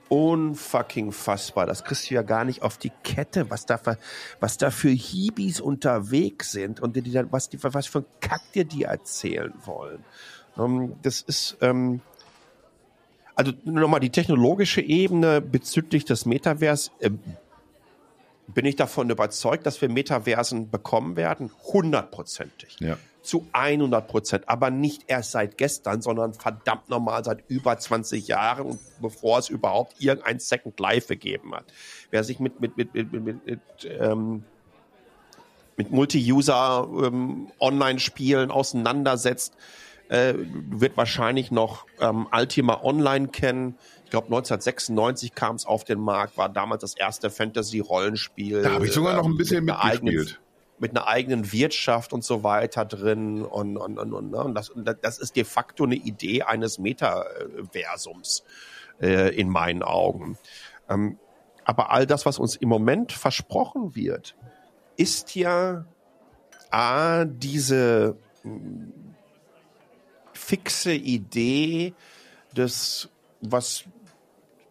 Unfucking fassbar. Das kriegst du ja gar nicht auf die Kette, was da für, was da für Hibis unterwegs sind und die was, die, was für ein Kack dir die erzählen wollen. Um, ähm, das ist, ähm, also nochmal die technologische Ebene bezüglich des Metavers. Äh, bin ich davon überzeugt, dass wir Metaversen bekommen werden? Hundertprozentig. Ja zu 100 Prozent, aber nicht erst seit gestern, sondern verdammt normal seit über 20 Jahren und bevor es überhaupt irgendein Second Life gegeben hat. Wer sich mit, mit, mit, mit, mit, mit, ähm, mit Multi-User ähm, Online-Spielen auseinandersetzt, äh, wird wahrscheinlich noch ähm, Ultima Online kennen. Ich glaube 1996 kam es auf den Markt, war damals das erste Fantasy-Rollenspiel. Da habe ich sogar noch ein bisschen mitgespielt mit einer eigenen Wirtschaft und so weiter drin und, und, und, und, ne? und das, das ist de facto eine Idee eines Metaversums äh, in meinen Augen. Ähm, aber all das, was uns im Moment versprochen wird, ist ja A, diese hm, fixe Idee des, was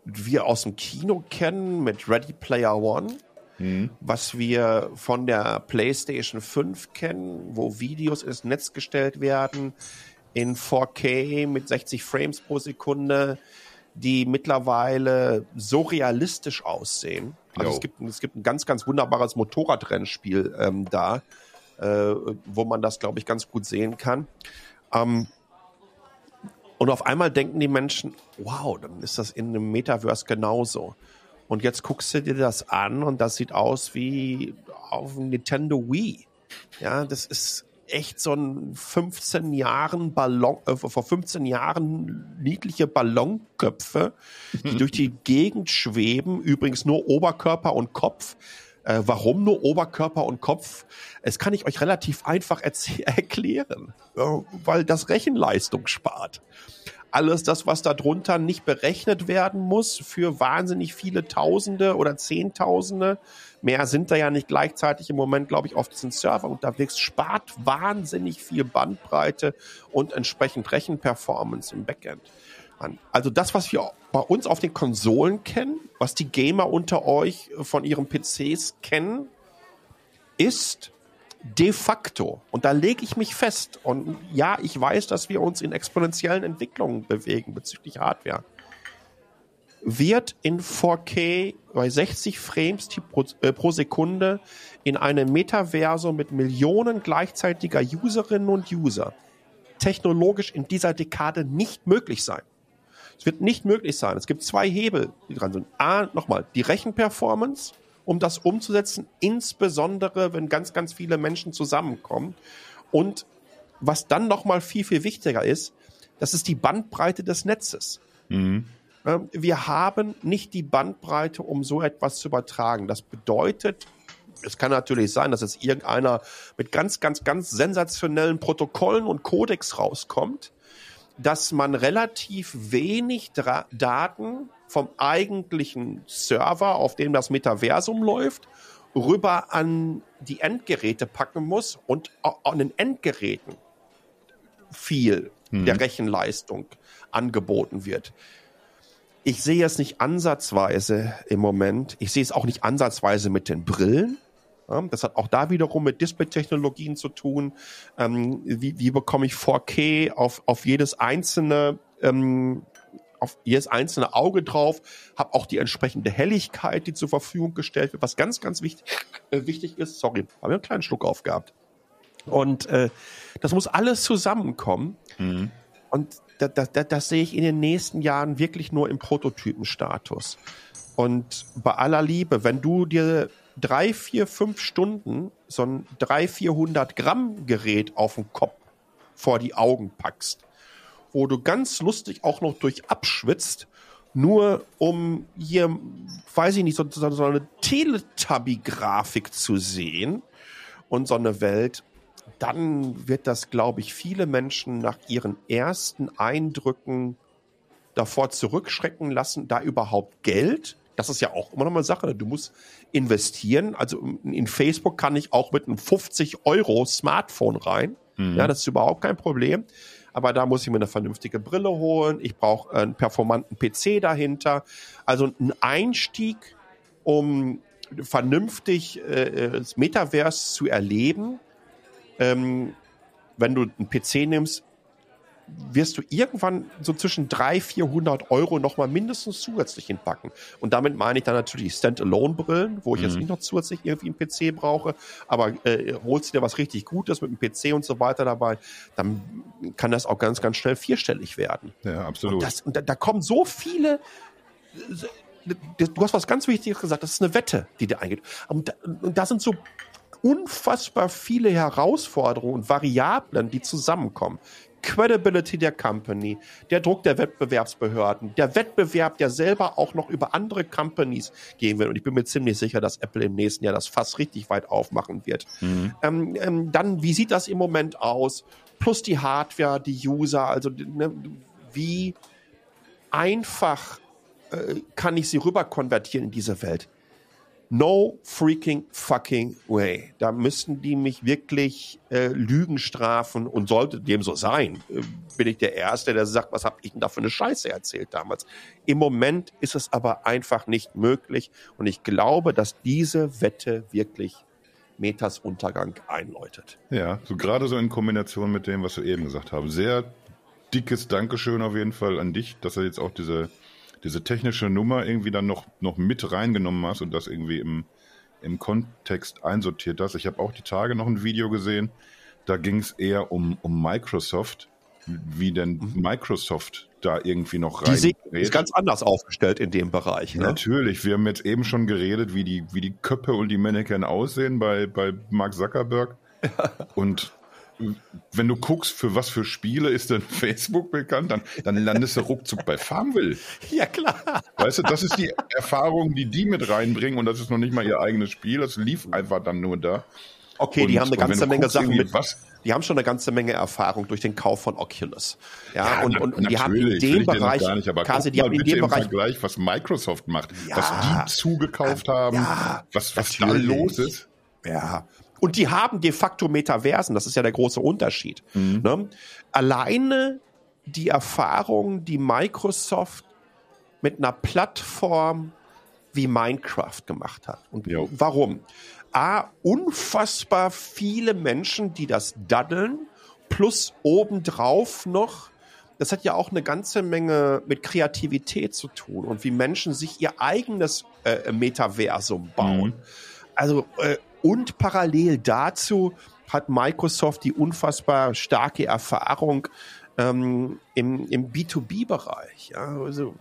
wir aus dem Kino kennen mit Ready Player One, Mhm. Was wir von der PlayStation 5 kennen, wo Videos ins Netz gestellt werden in 4K mit 60 Frames pro Sekunde, die mittlerweile so realistisch aussehen. Also es gibt, es gibt ein ganz, ganz wunderbares Motorradrennspiel ähm, da, äh, wo man das, glaube ich, ganz gut sehen kann. Ähm, und auf einmal denken die Menschen, wow, dann ist das in einem Metaverse genauso. Und jetzt guckst du dir das an und das sieht aus wie auf dem Nintendo Wii. Ja, das ist echt so ein 15 Jahren Ballon, äh, vor 15 Jahren niedliche Ballonköpfe, die (laughs) durch die Gegend schweben. Übrigens nur Oberkörper und Kopf. Äh, warum nur Oberkörper und Kopf? Es kann ich euch relativ einfach (laughs) erklären, äh, weil das Rechenleistung spart. Alles das, was darunter nicht berechnet werden muss für wahnsinnig viele Tausende oder Zehntausende, mehr sind da ja nicht gleichzeitig im Moment, glaube ich, auf diesen Server unterwegs, spart wahnsinnig viel Bandbreite und entsprechend Rechenperformance im Backend an. Also das, was wir bei uns auf den Konsolen kennen, was die Gamer unter euch von ihren PCs kennen, ist de facto, und da lege ich mich fest, und ja, ich weiß, dass wir uns in exponentiellen Entwicklungen bewegen bezüglich Hardware, wird in 4K bei 60 Frames pro, äh, pro Sekunde in einem Metaversum mit Millionen gleichzeitiger Userinnen und User technologisch in dieser Dekade nicht möglich sein. Es wird nicht möglich sein. Es gibt zwei Hebel, die dran sind. A, nochmal, die Rechenperformance, um das umzusetzen, insbesondere wenn ganz, ganz viele Menschen zusammenkommen. Und was dann nochmal viel, viel wichtiger ist, das ist die Bandbreite des Netzes. Mhm. Ähm, wir haben nicht die Bandbreite, um so etwas zu übertragen. Das bedeutet, es kann natürlich sein, dass jetzt irgendeiner mit ganz, ganz, ganz sensationellen Protokollen und Codex rauskommt, dass man relativ wenig Dra Daten vom eigentlichen Server, auf dem das Metaversum läuft, rüber an die Endgeräte packen muss und an den Endgeräten viel mhm. der Rechenleistung angeboten wird. Ich sehe es nicht ansatzweise im Moment. Ich sehe es auch nicht ansatzweise mit den Brillen. Das hat auch da wiederum mit Display-Technologien zu tun. Ähm, wie, wie bekomme ich 4K auf, auf jedes einzelne ähm, auf jedes einzelne Auge drauf, habe auch die entsprechende Helligkeit, die zur Verfügung gestellt wird, was ganz, ganz wichtig, äh, wichtig ist. Sorry, habe ich einen kleinen Schluck aufgehabt. Und äh, das muss alles zusammenkommen. Mhm. Und da, da, da, das sehe ich in den nächsten Jahren wirklich nur im Prototypenstatus. Und bei aller Liebe, wenn du dir drei, vier, fünf Stunden so ein drei, vierhundert Gramm Gerät auf den Kopf vor die Augen packst, wo du ganz lustig auch noch durch abschwitzt, nur um hier, weiß ich nicht, so, so, so eine Teletubby-Grafik zu sehen und so eine Welt, dann wird das, glaube ich, viele Menschen nach ihren ersten Eindrücken davor zurückschrecken lassen, da überhaupt Geld das ist ja auch immer noch mal Sache. Du musst investieren. Also in Facebook kann ich auch mit einem 50 Euro Smartphone rein. Mhm. Ja, das ist überhaupt kein Problem. Aber da muss ich mir eine vernünftige Brille holen. Ich brauche einen performanten PC dahinter. Also ein Einstieg, um vernünftig äh, das Metaverse zu erleben. Ähm, wenn du einen PC nimmst, wirst du irgendwann so zwischen 300, 400 Euro nochmal mindestens zusätzlich hinpacken. Und damit meine ich dann natürlich Standalone-Brillen, wo ich mhm. jetzt nicht noch zusätzlich irgendwie einen PC brauche, aber äh, holst du dir was richtig Gutes mit einem PC und so weiter dabei, dann kann das auch ganz, ganz schnell vierstellig werden. Ja, absolut. Und, das, und da, da kommen so viele du hast was ganz Wichtiges gesagt, das ist eine Wette, die dir eingeht. Und da, und da sind so unfassbar viele Herausforderungen und Variablen, die zusammenkommen. Credibility der Company, der Druck der Wettbewerbsbehörden, der Wettbewerb, der selber auch noch über andere Companies gehen wird. Und ich bin mir ziemlich sicher, dass Apple im nächsten Jahr das Fass richtig weit aufmachen wird. Mhm. Ähm, ähm, dann, wie sieht das im Moment aus? Plus die Hardware, die User, also ne, wie einfach äh, kann ich sie rüber konvertieren in diese Welt? No freaking fucking way. Da müssten die mich wirklich äh, Lügen strafen und sollte dem so sein, äh, bin ich der Erste, der sagt, was habe ich denn da für eine Scheiße erzählt damals. Im Moment ist es aber einfach nicht möglich und ich glaube, dass diese Wette wirklich Metas Untergang einläutet. Ja, so gerade so in Kombination mit dem, was wir eben gesagt haben. Sehr dickes Dankeschön auf jeden Fall an dich, dass er jetzt auch diese diese technische Nummer irgendwie dann noch, noch mit reingenommen hast und das irgendwie im, im Kontext einsortiert hast. Ich habe auch die Tage noch ein Video gesehen, da ging es eher um, um Microsoft wie denn mhm. Microsoft da irgendwie noch rein. Die ist ganz anders aufgestellt in dem Bereich. Ne? Natürlich. Wir haben jetzt eben schon geredet, wie die, wie die Köpfe und die Mannequin aussehen bei, bei Mark Zuckerberg. (laughs) und wenn du guckst, für was für Spiele ist denn (laughs) Facebook bekannt, dann, dann landest du ruckzuck bei Farmville. Ja, klar. Weißt du, das ist die Erfahrung, die die mit reinbringen und das ist noch nicht mal ihr eigenes Spiel, das lief einfach dann nur da. Okay, und, die haben eine ganze Menge Sachen mit. Was, die haben schon eine ganze Menge Erfahrung durch den Kauf von Oculus. Ja, ja und, und, und die haben in dem Bereich, gar nicht, aber Kasi, die haben in dem Bereich Vergleich, was Microsoft macht, ja, was die zugekauft haben, ja, was, was da los ist. Ja, und die haben de facto Metaversen, das ist ja der große Unterschied. Mhm. Ne? Alleine die Erfahrung, die Microsoft mit einer Plattform wie Minecraft gemacht hat. Und jo. warum? A, unfassbar viele Menschen, die das daddeln, plus obendrauf noch, das hat ja auch eine ganze Menge mit Kreativität zu tun und wie Menschen sich ihr eigenes äh, Metaversum bauen. Mhm. Also äh, und parallel dazu hat Microsoft die unfassbar starke Erfahrung ähm, im, im B2B-Bereich. Ja, also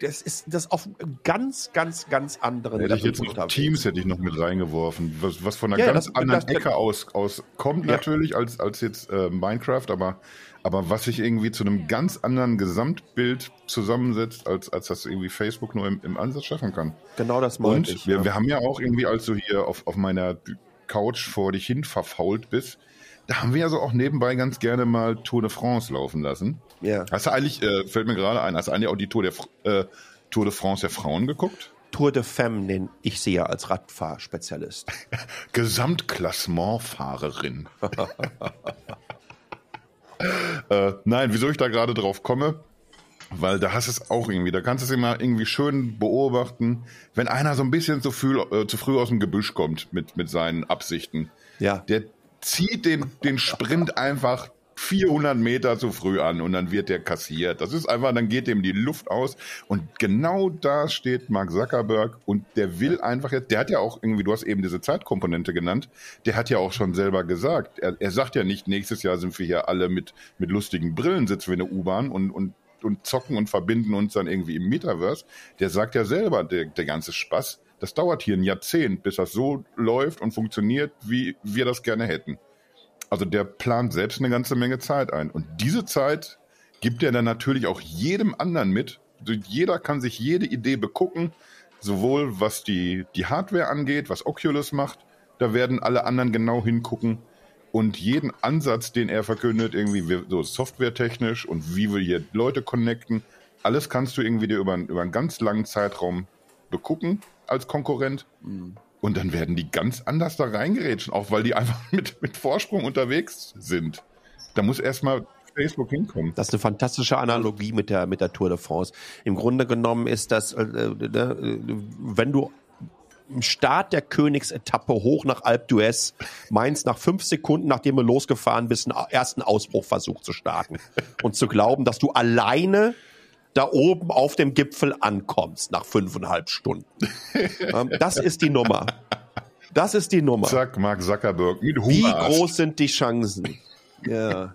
das ist das auf ganz, ganz, ganz anderen Hätte ich jetzt noch Teams hätte ich noch mit reingeworfen, was, was von einer ja, ganz das, anderen das, Ecke aus, aus kommt ja. natürlich als, als jetzt äh, Minecraft, aber, aber was sich irgendwie zu einem ganz anderen Gesamtbild zusammensetzt, als, als das irgendwie Facebook nur im, im Ansatz schaffen kann. Genau das meinte Und ich. Wir, ja. wir haben ja auch irgendwie, als du hier auf, auf meiner Couch vor dich hin verfault bist, da haben wir ja so auch nebenbei ganz gerne mal Tour de France laufen lassen. Ja. Hast du eigentlich, äh, fällt mir gerade ein, hast du eigentlich auch die Tour, der, äh, Tour de France der Frauen geguckt? Tour de Femme nenne ich sie ja als Radfahrspezialist. (laughs) Gesamtklassementfahrerin. (laughs) äh, nein, wieso ich da gerade drauf komme? Weil da hast es auch irgendwie, da kannst du es immer irgendwie schön beobachten, wenn einer so ein bisschen zu früh, äh, zu früh aus dem Gebüsch kommt mit, mit seinen Absichten. Ja. Der zieht den, den Sprint einfach 400 Meter zu früh an und dann wird der kassiert. Das ist einfach, dann geht dem die Luft aus und genau da steht Mark Zuckerberg und der will einfach jetzt, der hat ja auch irgendwie, du hast eben diese Zeitkomponente genannt, der hat ja auch schon selber gesagt, er, er sagt ja nicht, nächstes Jahr sind wir hier alle mit, mit lustigen Brillen sitzen wir in der U-Bahn und, und, und zocken und verbinden uns dann irgendwie im Metaverse. Der sagt ja selber, der, der ganze Spaß, das dauert hier ein Jahrzehnt, bis das so läuft und funktioniert, wie wir das gerne hätten. Also der plant selbst eine ganze Menge Zeit ein. Und diese Zeit gibt er dann natürlich auch jedem anderen mit. Jeder kann sich jede Idee begucken, sowohl was die, die Hardware angeht, was Oculus macht. Da werden alle anderen genau hingucken. Und jeden Ansatz, den er verkündet, irgendwie so softwaretechnisch und wie wir hier Leute connecten, alles kannst du irgendwie dir über, über einen ganz langen Zeitraum begucken als Konkurrent. Mhm. Und dann werden die ganz anders da reingerätschen, auch weil die einfach (laughs) mit, mit Vorsprung unterwegs sind. Da muss erstmal Facebook hinkommen. Das ist eine fantastische Analogie mit der, mit der Tour de France. Im Grunde genommen ist das, äh, äh, wenn du im Start der Königsetappe hoch nach Alpe d'Huez meinst, nach fünf Sekunden, nachdem du losgefahren bist, einen ersten Ausbruchversuch zu starten und zu glauben, dass du alleine da oben auf dem Gipfel ankommst nach fünfeinhalb Stunden. (laughs) Ähm, das ist die Nummer. Das ist die Nummer. Zack, Mark Zuckerberg Wie groß sind die Chancen? Ja.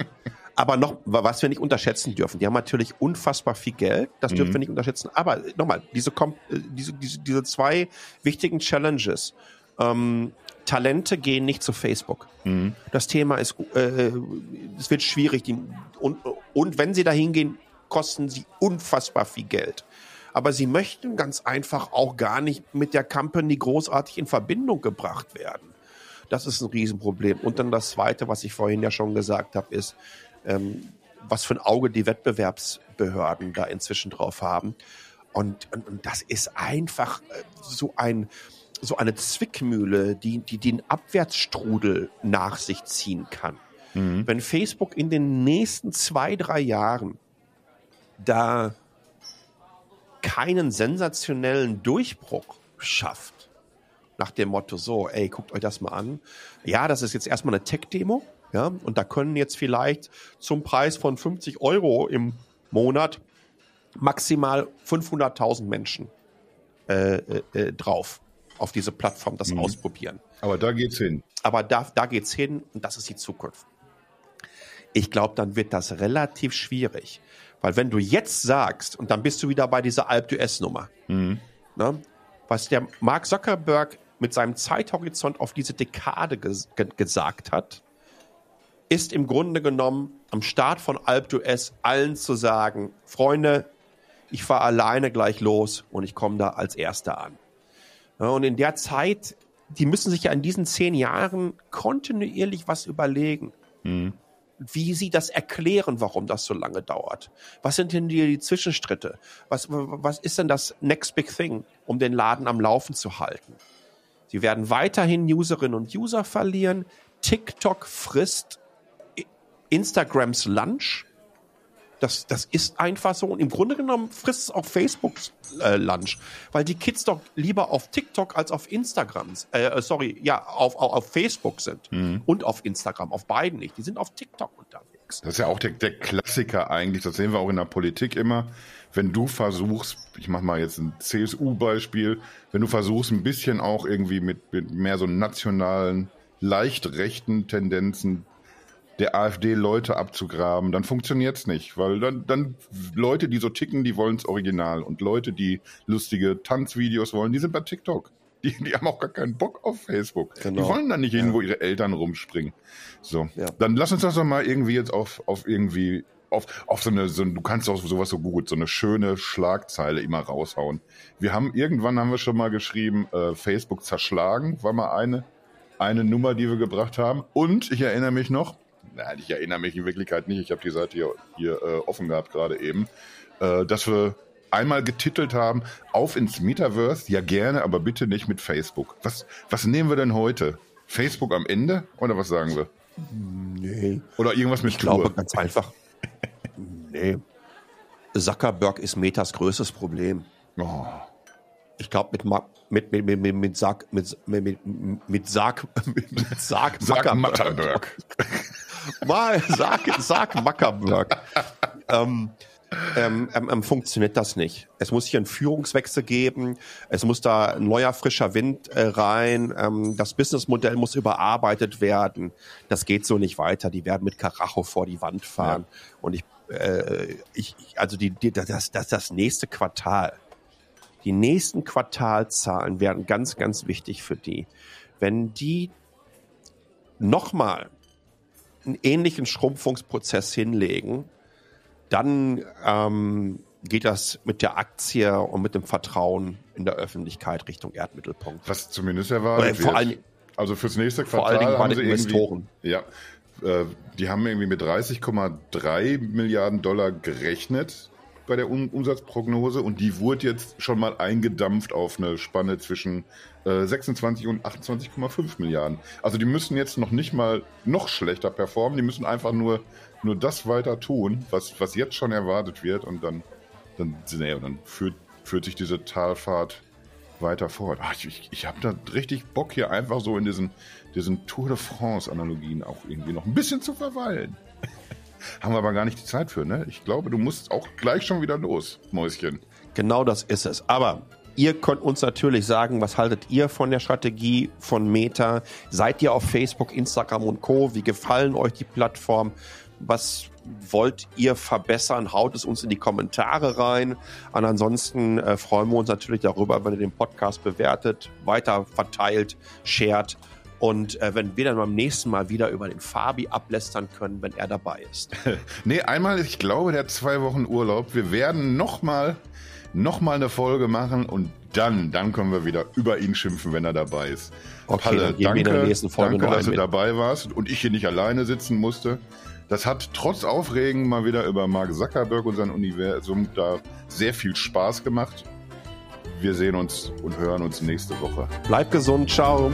Aber noch, was wir nicht unterschätzen dürfen, die haben natürlich unfassbar viel Geld, das dürfen mhm. wir nicht unterschätzen. Aber nochmal, diese, äh, diese, diese, diese zwei wichtigen Challenges. Ähm, Talente gehen nicht zu Facebook. Mhm. Das Thema ist, äh, es wird schwierig. Die, und, und wenn sie da hingehen, kosten sie unfassbar viel Geld. Aber sie möchten ganz einfach auch gar nicht mit der Company großartig in Verbindung gebracht werden. Das ist ein Riesenproblem. Und dann das Zweite, was ich vorhin ja schon gesagt habe, ist, ähm, was für ein Auge die Wettbewerbsbehörden da inzwischen drauf haben. Und, und, und das ist einfach äh, so ein so eine Zwickmühle, die, die den Abwärtsstrudel nach sich ziehen kann. Mhm. Wenn Facebook in den nächsten zwei, drei Jahren da keinen sensationellen Durchbruch schafft, nach dem Motto so, ey, guckt euch das mal an. Ja, das ist jetzt erstmal eine Tech-Demo, ja, und da können jetzt vielleicht zum Preis von 50 Euro im Monat maximal 500.000 Menschen äh, äh, äh, drauf auf diese Plattform das mhm. ausprobieren. Aber da geht's hin. Aber da, da geht's hin und das ist die Zukunft. Ich glaube, dann wird das relativ schwierig. Weil wenn du jetzt sagst, und dann bist du wieder bei dieser Alp-US-Nummer, mhm. ne, was der Mark Zuckerberg mit seinem Zeithorizont auf diese Dekade ges gesagt hat, ist im Grunde genommen am Start von Alp-US allen zu sagen, Freunde, ich fahre alleine gleich los und ich komme da als Erster an. Ja, und in der Zeit, die müssen sich ja in diesen zehn Jahren kontinuierlich was überlegen. Mhm wie sie das erklären, warum das so lange dauert. Was sind denn die, die Zwischenstritte? Was, was ist denn das Next Big Thing, um den Laden am Laufen zu halten? Sie werden weiterhin Userinnen und User verlieren. TikTok frisst Instagrams Lunch. Das, das ist einfach so. Und im Grunde genommen frisst es auch Facebooks äh, Lunch, weil die Kids doch lieber auf TikTok als auf Instagram, äh, äh, sorry, ja, auf, auf, auf Facebook sind mhm. und auf Instagram, auf beiden nicht. Die sind auf TikTok unterwegs. Das ist ja auch der, der Klassiker eigentlich, das sehen wir auch in der Politik immer. Wenn du versuchst, ich mache mal jetzt ein CSU-Beispiel, wenn du versuchst, ein bisschen auch irgendwie mit, mit mehr so nationalen, leicht rechten Tendenzen der AfD Leute abzugraben, dann funktioniert's nicht, weil dann, dann Leute, die so ticken, die wollen's original und Leute, die lustige Tanzvideos wollen, die sind bei TikTok. Die, die haben auch gar keinen Bock auf Facebook. Genau. Die wollen dann nicht hin, wo ihre Eltern rumspringen. So, ja. dann lass uns das doch mal irgendwie jetzt auf, auf irgendwie auf, auf so eine, so, du kannst auch sowas so gut, so eine schöne Schlagzeile immer raushauen. Wir haben irgendwann haben wir schon mal geschrieben, äh, Facebook zerschlagen, war mal eine, eine Nummer, die wir gebracht haben. Und ich erinnere mich noch, nein, ich erinnere mich in Wirklichkeit nicht, ich habe die Seite hier, hier äh, offen gehabt gerade eben, äh, dass wir einmal getitelt haben, auf ins Metaverse, ja gerne, aber bitte nicht mit Facebook. Was, was nehmen wir denn heute? Facebook am Ende oder was sagen wir? Nee. Oder irgendwas mit Ich Tour? glaube ganz einfach. nee. Zuckerberg ist Metas größtes Problem. Oh. Ich glaube, mit, mit, mit, mit, mit, mit Sarg, mit, mit, mit, mit Sarg, (laughs) mit Sarg, Sarg Matterberg. Mal, sag, sag Mackerberg. ähm, ähm, ähm, ähm, funktioniert das nicht. Es muss hier einen Führungswechsel geben, es muss da ein neuer frischer Wind äh, rein, ähm, das Businessmodell muss überarbeitet werden. Das geht so nicht weiter. Die werden mit Karacho vor die Wand fahren. Ja. Und ich, äh, ich, also die, die, das, das, das nächste Quartal, die nächsten Quartalzahlen werden ganz, ganz wichtig für die. Wenn die nochmal einen ähnlichen Schrumpfungsprozess hinlegen, dann ähm, geht das mit der Aktie und mit dem Vertrauen in der Öffentlichkeit Richtung Erdmittelpunkt. Was zumindest erwartet vor allen, Also fürs nächste Quartal vor allen Dingen haben den Investoren. Ja, äh, die haben irgendwie mit 30,3 Milliarden Dollar gerechnet bei der um Umsatzprognose und die wurde jetzt schon mal eingedampft auf eine Spanne zwischen äh, 26 und 28,5 Milliarden. Also die müssen jetzt noch nicht mal noch schlechter performen, die müssen einfach nur, nur das weiter tun, was, was jetzt schon erwartet wird und dann, dann, nee, dann führt, führt sich diese Talfahrt weiter fort. Ach, ich ich, habe da richtig Bock hier einfach so in diesen, diesen Tour de France-Analogien auch irgendwie noch ein bisschen zu verweilen. (laughs) Haben wir aber gar nicht die Zeit für, ne? Ich glaube, du musst auch gleich schon wieder los, Mäuschen. Genau das ist es. Aber ihr könnt uns natürlich sagen, was haltet ihr von der Strategie von Meta? Seid ihr auf Facebook, Instagram und Co? Wie gefallen euch die Plattform? Was wollt ihr verbessern? Haut es uns in die Kommentare rein. Und ansonsten äh, freuen wir uns natürlich darüber, wenn ihr den Podcast bewertet, weiter verteilt, shared und äh, wenn wir dann beim nächsten Mal wieder über den Fabi ablästern können, wenn er dabei ist. (laughs) nee, einmal, ich glaube, der hat zwei Wochen Urlaub. Wir werden nochmal noch mal eine Folge machen und dann, dann können wir wieder über ihn schimpfen, wenn er dabei ist. Okay, Palle, danke, danke dass du dabei warst und ich hier nicht alleine sitzen musste. Das hat trotz Aufregen mal wieder über Mark Zuckerberg und sein Universum da sehr viel Spaß gemacht. Wir sehen uns und hören uns nächste Woche. Bleib gesund, ciao.